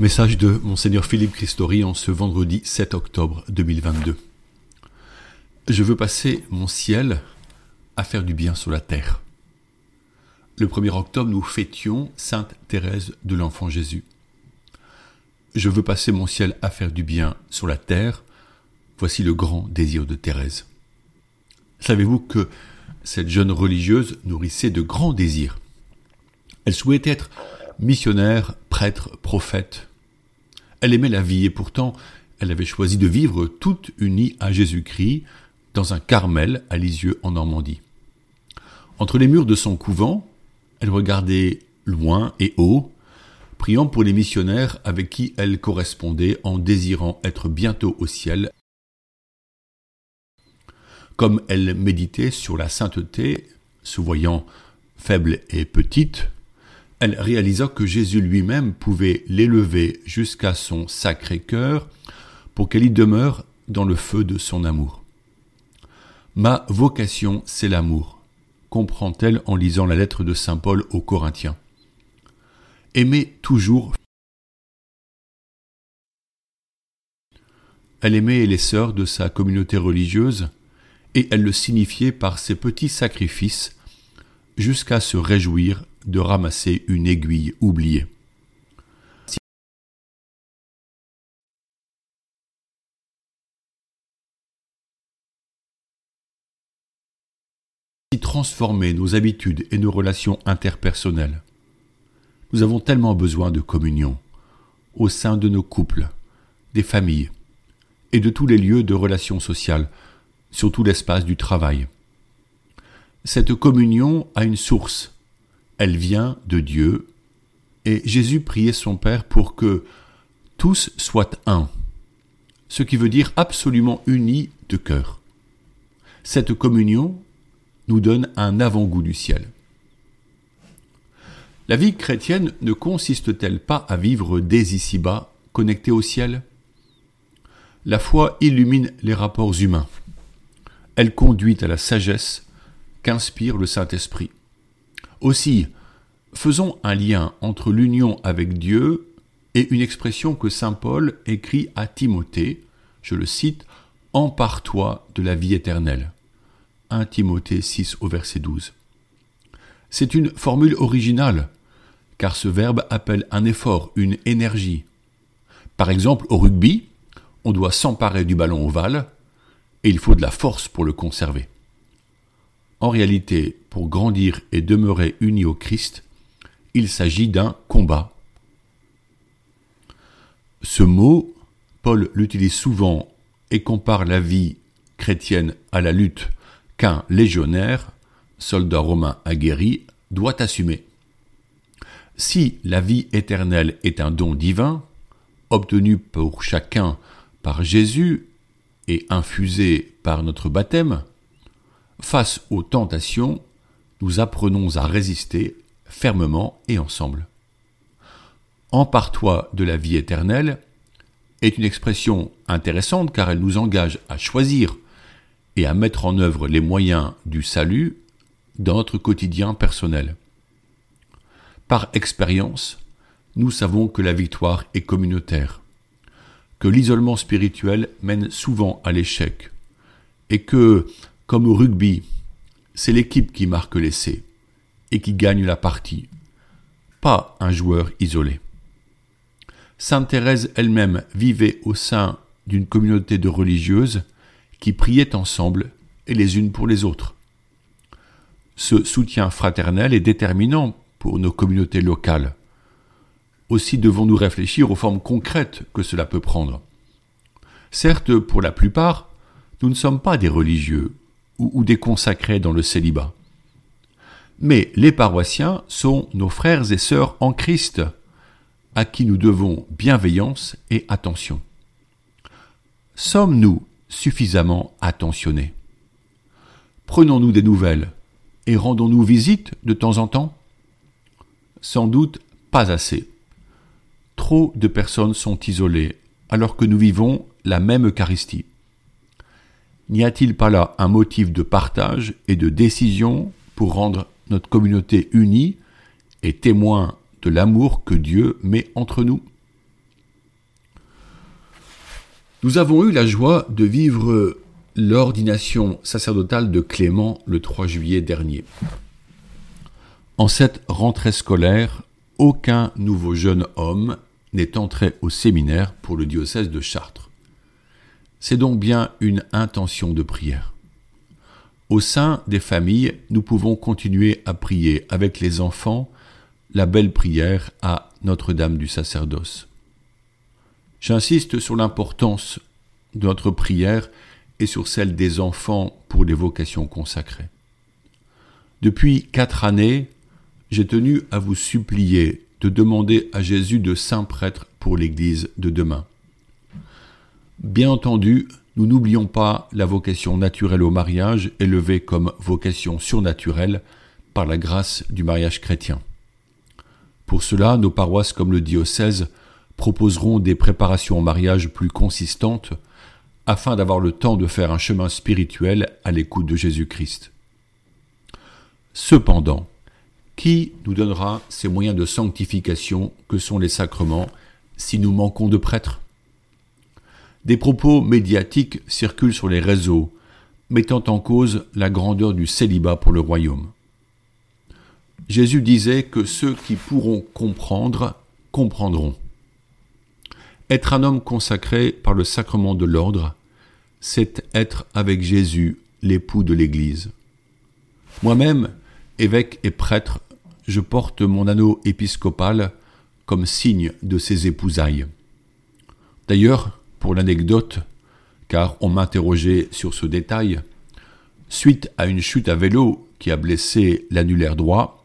Message de Monseigneur Philippe Christori en ce vendredi 7 octobre 2022. Je veux passer mon ciel à faire du bien sur la terre. Le 1er octobre, nous fêtions Sainte Thérèse de l'Enfant Jésus. Je veux passer mon ciel à faire du bien sur la terre. Voici le grand désir de Thérèse. Savez-vous que cette jeune religieuse nourrissait de grands désirs? Elle souhaitait être missionnaire, prêtre, prophète. Elle aimait la vie et pourtant elle avait choisi de vivre toute unie à Jésus-Christ dans un Carmel à Lisieux en Normandie. Entre les murs de son couvent, elle regardait loin et haut, priant pour les missionnaires avec qui elle correspondait en désirant être bientôt au ciel. Comme elle méditait sur la sainteté, se voyant faible et petite, elle réalisa que Jésus lui-même pouvait l'élever jusqu'à son sacré cœur pour qu'elle y demeure dans le feu de son amour. Ma vocation, c'est l'amour, comprend-elle en lisant la lettre de Saint Paul aux Corinthiens. Aimer toujours. Elle aimait les sœurs de sa communauté religieuse, et elle le signifiait par ses petits sacrifices, jusqu'à se réjouir de ramasser une aiguille oubliée. transformer nos habitudes et nos relations interpersonnelles. Nous avons tellement besoin de communion au sein de nos couples, des familles et de tous les lieux de relations sociales, surtout l'espace du travail. Cette communion a une source, elle vient de Dieu, et Jésus priait son Père pour que tous soient un, ce qui veut dire absolument unis de cœur. Cette communion nous donne un avant-goût du ciel. La vie chrétienne ne consiste-t-elle pas à vivre dès ici-bas, connecté au ciel? La foi illumine les rapports humains. Elle conduit à la sagesse qu'inspire le Saint-Esprit. Aussi, faisons un lien entre l'union avec Dieu et une expression que Saint Paul écrit à Timothée, je le cite, Empare-toi de la vie éternelle. 1 Timothée 6 au verset 12. C'est une formule originale, car ce verbe appelle un effort, une énergie. Par exemple, au rugby, on doit s'emparer du ballon ovale, et il faut de la force pour le conserver. En réalité, pour grandir et demeurer unis au Christ, il s'agit d'un combat. Ce mot, Paul l'utilise souvent et compare la vie chrétienne à la lutte qu'un légionnaire, soldat romain aguerri, doit assumer. Si la vie éternelle est un don divin, obtenu pour chacun par Jésus et infusé par notre baptême, face aux tentations, nous apprenons à résister fermement et ensemble. Empare-toi de la vie éternelle est une expression intéressante car elle nous engage à choisir et à mettre en œuvre les moyens du salut dans notre quotidien personnel. Par expérience, nous savons que la victoire est communautaire, que l'isolement spirituel mène souvent à l'échec, et que comme au rugby, c'est l'équipe qui marque l'essai et qui gagne la partie, pas un joueur isolé. Sainte Thérèse elle-même vivait au sein d'une communauté de religieuses qui priaient ensemble et les unes pour les autres. Ce soutien fraternel est déterminant pour nos communautés locales. Aussi devons-nous réfléchir aux formes concrètes que cela peut prendre. Certes, pour la plupart, nous ne sommes pas des religieux ou, des consacrés dans le célibat. Mais les paroissiens sont nos frères et sœurs en Christ, à qui nous devons bienveillance et attention. Sommes-nous suffisamment attentionnés? Prenons-nous des nouvelles et rendons-nous visite de temps en temps? Sans doute pas assez. Trop de personnes sont isolées alors que nous vivons la même Eucharistie. N'y a-t-il pas là un motif de partage et de décision pour rendre notre communauté unie et témoin de l'amour que Dieu met entre nous? Nous avons eu la joie de vivre l'ordination sacerdotale de Clément le 3 juillet dernier. En cette rentrée scolaire, aucun nouveau jeune homme n'est entré au séminaire pour le diocèse de Chartres. C'est donc bien une intention de prière. Au sein des familles, nous pouvons continuer à prier avec les enfants la belle prière à Notre-Dame du sacerdoce. J'insiste sur l'importance de notre prière et sur celle des enfants pour les vocations consacrées. Depuis quatre années, j'ai tenu à vous supplier de demander à Jésus de saint prêtre pour l'Église de demain. Bien entendu, nous n'oublions pas la vocation naturelle au mariage, élevée comme vocation surnaturelle par la grâce du mariage chrétien. Pour cela, nos paroisses comme le diocèse proposeront des préparations au mariage plus consistantes afin d'avoir le temps de faire un chemin spirituel à l'écoute de Jésus-Christ. Cependant, qui nous donnera ces moyens de sanctification que sont les sacrements si nous manquons de prêtres? Des propos médiatiques circulent sur les réseaux, mettant en cause la grandeur du célibat pour le royaume. Jésus disait que ceux qui pourront comprendre comprendront. Être un homme consacré par le sacrement de l'ordre, c'est être avec Jésus l'époux de l'Église. Moi-même, évêque et prêtre, je porte mon anneau épiscopal comme signe de ses épousailles. D'ailleurs, pour l'anecdote, car on m'interrogeait sur ce détail, suite à une chute à vélo qui a blessé l'annulaire droit,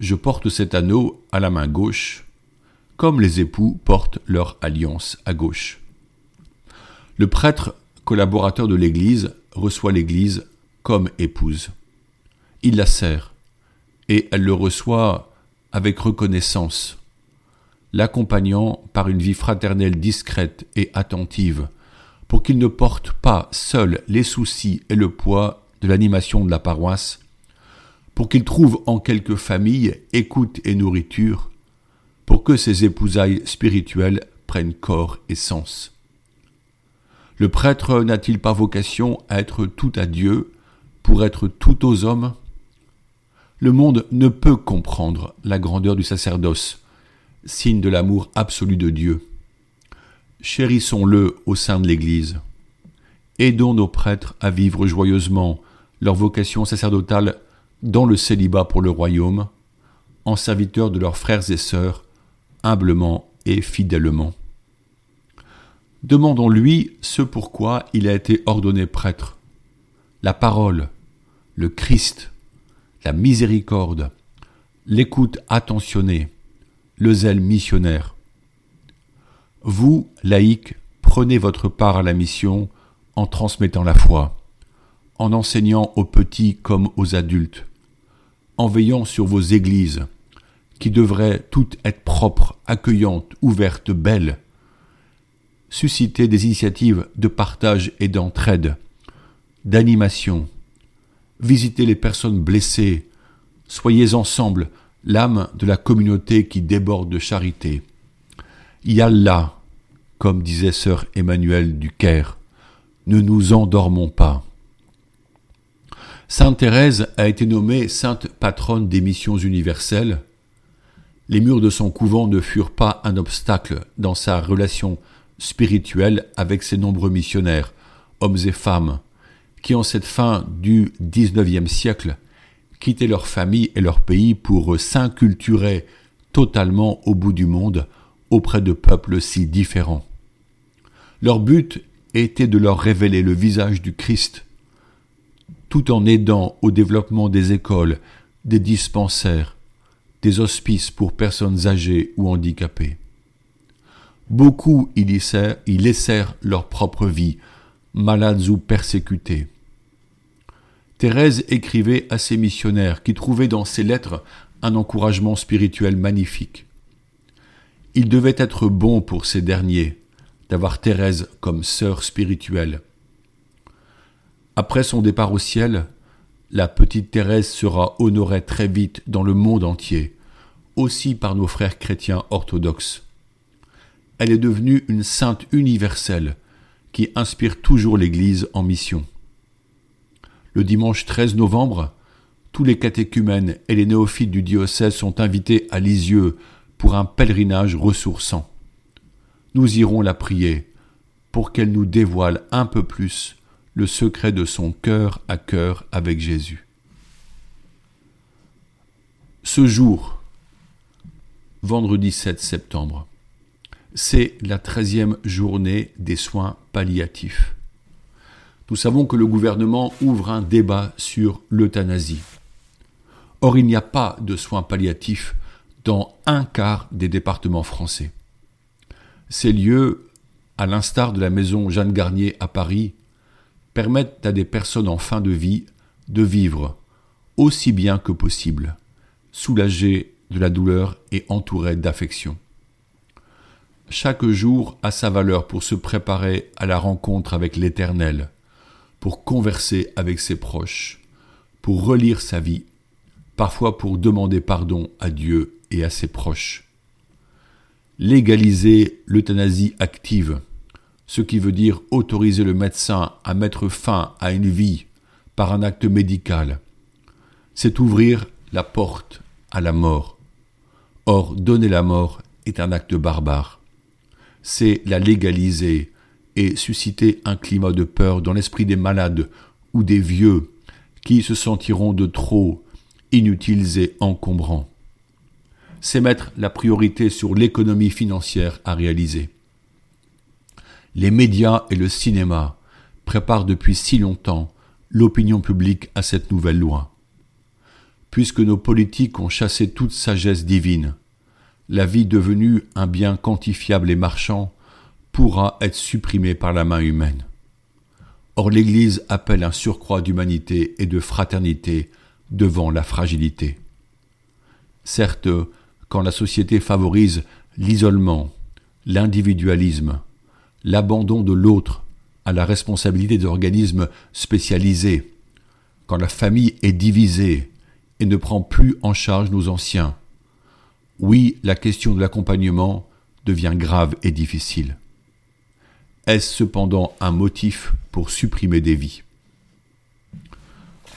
je porte cet anneau à la main gauche, comme les époux portent leur alliance à gauche. Le prêtre collaborateur de l'Église reçoit l'Église comme épouse. Il la sert, et elle le reçoit avec reconnaissance, l'accompagnant par une vie fraternelle discrète et attentive, pour qu'il ne porte pas seul les soucis et le poids de l'animation de la paroisse, pour qu'il trouve en quelques familles écoute et nourriture, pour que ses épousailles spirituelles prennent corps et sens. Le prêtre n'a-t-il pas vocation à être tout à Dieu pour être tout aux hommes? Le monde ne peut comprendre la grandeur du sacerdoce, signe de l'amour absolu de Dieu. Chérissons-le au sein de l'Église. Aidons nos prêtres à vivre joyeusement leur vocation sacerdotale dans le célibat pour le royaume, en serviteurs de leurs frères et sœurs, humblement et fidèlement. Demandons-lui ce pourquoi il a été ordonné prêtre. La parole, le Christ, la miséricorde, l'écoute attentionnée, le zèle missionnaire. Vous, laïcs, prenez votre part à la mission en transmettant la foi, en enseignant aux petits comme aux adultes, en veillant sur vos églises, qui devraient toutes être propres, accueillantes, ouvertes, belles, susciter des initiatives de partage et d'entraide, d'animation. Visitez les personnes blessées. Soyez ensemble l'âme de la communauté qui déborde de charité. là, comme disait sœur Emmanuel du Caire, ne nous endormons pas. Sainte Thérèse a été nommée sainte patronne des missions universelles. Les murs de son couvent ne furent pas un obstacle dans sa relation spirituelle avec ses nombreux missionnaires, hommes et femmes, qui en cette fin du XIXe siècle quittaient leur famille et leur pays pour s'inculturer totalement au bout du monde auprès de peuples si différents. Leur but était de leur révéler le visage du Christ, tout en aidant au développement des écoles, des dispensaires, des hospices pour personnes âgées ou handicapées. Beaucoup y laissèrent, leur propre vie, malades ou persécutés. Thérèse écrivait à ses missionnaires qui trouvaient dans ses lettres un encouragement spirituel magnifique. Il devait être bon pour ces derniers d'avoir Thérèse comme sœur spirituelle. Après son départ au ciel, la petite Thérèse sera honorée très vite dans le monde entier, aussi par nos frères chrétiens orthodoxes elle est devenue une sainte universelle qui inspire toujours l'Église en mission. Le dimanche 13 novembre, tous les catéchumènes et les néophytes du diocèse sont invités à Lisieux pour un pèlerinage ressourçant. Nous irons la prier pour qu'elle nous dévoile un peu plus le secret de son cœur à cœur avec Jésus. Ce jour, vendredi 7 septembre, c'est la treizième journée des soins palliatifs. Nous savons que le gouvernement ouvre un débat sur l'euthanasie. Or, il n'y a pas de soins palliatifs dans un quart des départements français. Ces lieux, à l'instar de la maison Jeanne Garnier à Paris, permettent à des personnes en fin de vie de vivre aussi bien que possible, soulagées de la douleur et entourées d'affection. Chaque jour a sa valeur pour se préparer à la rencontre avec l'Éternel, pour converser avec ses proches, pour relire sa vie, parfois pour demander pardon à Dieu et à ses proches. Légaliser l'euthanasie active, ce qui veut dire autoriser le médecin à mettre fin à une vie par un acte médical, c'est ouvrir la porte à la mort. Or, donner la mort est un acte barbare. C'est la légaliser et susciter un climat de peur dans l'esprit des malades ou des vieux qui se sentiront de trop, inutiles et encombrants. C'est mettre la priorité sur l'économie financière à réaliser les médias et le cinéma préparent depuis si longtemps l'opinion publique à cette nouvelle loi. Puisque nos politiques ont chassé toute sagesse divine, la vie devenue un bien quantifiable et marchand pourra être supprimée par la main humaine. Or l'Église appelle un surcroît d'humanité et de fraternité devant la fragilité. Certes, quand la société favorise l'isolement, l'individualisme, l'abandon de l'autre à la responsabilité d'organismes spécialisés, quand la famille est divisée et ne prend plus en charge nos anciens, oui, la question de l'accompagnement devient grave et difficile. Est-ce cependant un motif pour supprimer des vies?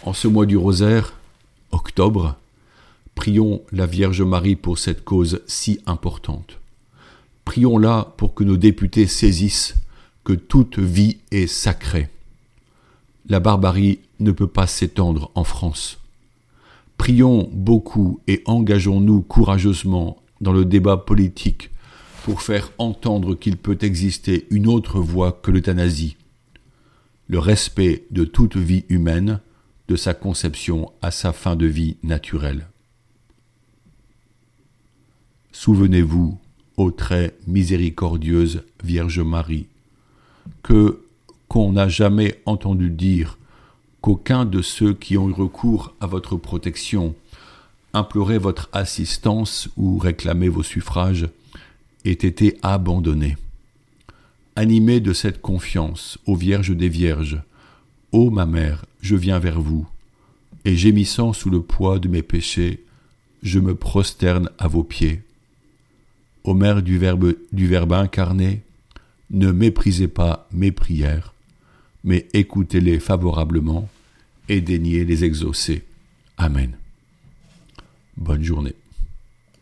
En ce mois du rosaire, octobre, prions la Vierge Marie pour cette cause si importante. Prions-la pour que nos députés saisissent que toute vie est sacrée. La barbarie ne peut pas s'étendre en France. Prions beaucoup et engageons-nous courageusement dans le débat politique pour faire entendre qu'il peut exister une autre voie que l'euthanasie, le respect de toute vie humaine, de sa conception à sa fin de vie naturelle. Souvenez-vous ô très miséricordieuse Vierge Marie, que qu'on n'a jamais entendu dire qu'aucun de ceux qui ont eu recours à votre protection, implorait votre assistance ou réclamait vos suffrages, ait été abandonné. Animé de cette confiance, ô Vierge des Vierges, ô ma mère, je viens vers vous, et gémissant sous le poids de mes péchés, je me prosterne à vos pieds ô Mère du Verbe, du Verbe incarné, ne méprisez pas mes prières, mais écoutez-les favorablement et daignez les exaucer. Amen. Bonne journée.